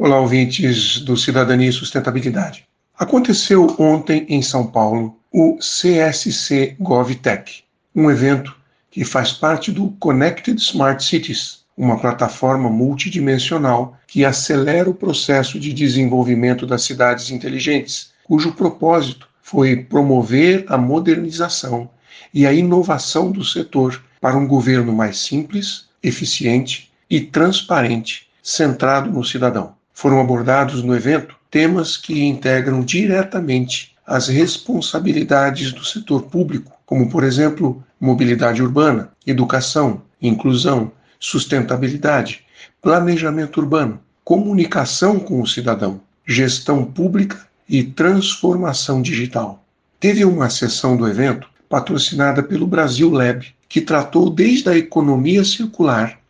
Olá, ouvintes do Cidadania e Sustentabilidade. Aconteceu ontem em São Paulo o CSC GovTech, um evento que faz parte do Connected Smart Cities, uma plataforma multidimensional que acelera o processo de desenvolvimento das cidades inteligentes, cujo propósito foi promover a modernização e a inovação do setor para um governo mais simples, eficiente e transparente, centrado no cidadão. Foram abordados no evento temas que integram diretamente as responsabilidades do setor público, como, por exemplo, mobilidade urbana, educação, inclusão, sustentabilidade, planejamento urbano, comunicação com o cidadão, gestão pública e transformação digital. Teve uma sessão do evento patrocinada pelo Brasil Lab, que tratou desde a economia circular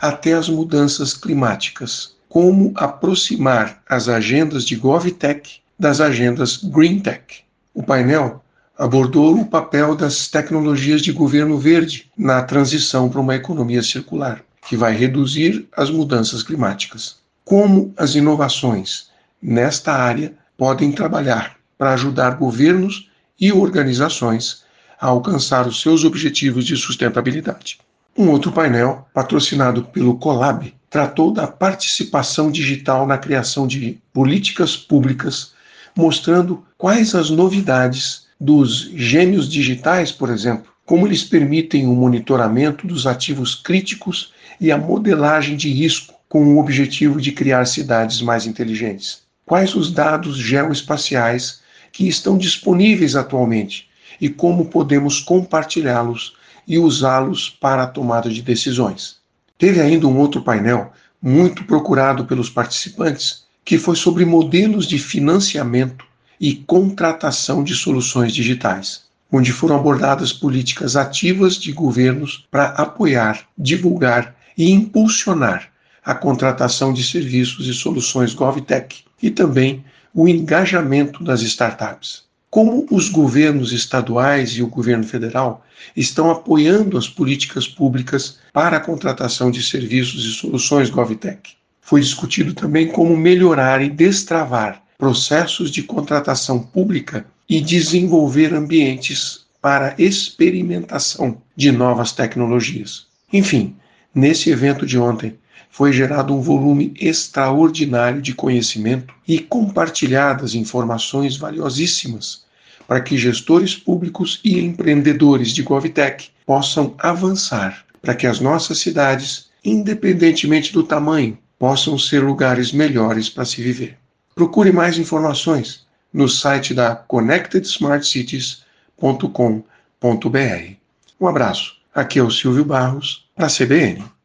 até as mudanças climáticas, como aproximar as agendas de GovTech das agendas GreenTech. O painel abordou o papel das tecnologias de governo verde na transição para uma economia circular, que vai reduzir as mudanças climáticas. Como as inovações nesta área podem trabalhar para ajudar governos e organizações a alcançar os seus objetivos de sustentabilidade. Um outro painel, patrocinado pelo Colab, tratou da participação digital na criação de políticas públicas, mostrando quais as novidades dos gêmeos digitais, por exemplo, como eles permitem o monitoramento dos ativos críticos e a modelagem de risco com o objetivo de criar cidades mais inteligentes. Quais os dados geoespaciais que estão disponíveis atualmente e como podemos compartilhá-los e usá-los para a tomada de decisões. Teve ainda um outro painel muito procurado pelos participantes, que foi sobre modelos de financiamento e contratação de soluções digitais, onde foram abordadas políticas ativas de governos para apoiar, divulgar e impulsionar a contratação de serviços e soluções GovTech e também o engajamento das startups como os governos estaduais e o governo federal estão apoiando as políticas públicas para a contratação de serviços e soluções GovTech. Foi discutido também como melhorar e destravar processos de contratação pública e desenvolver ambientes para experimentação de novas tecnologias. Enfim, nesse evento de ontem, foi gerado um volume extraordinário de conhecimento e compartilhadas informações valiosíssimas para que gestores públicos e empreendedores de GovTech possam avançar para que as nossas cidades, independentemente do tamanho, possam ser lugares melhores para se viver. Procure mais informações no site da connectedsmartcities.com.br. Um abraço. Aqui é o Silvio Barros, para a CBN.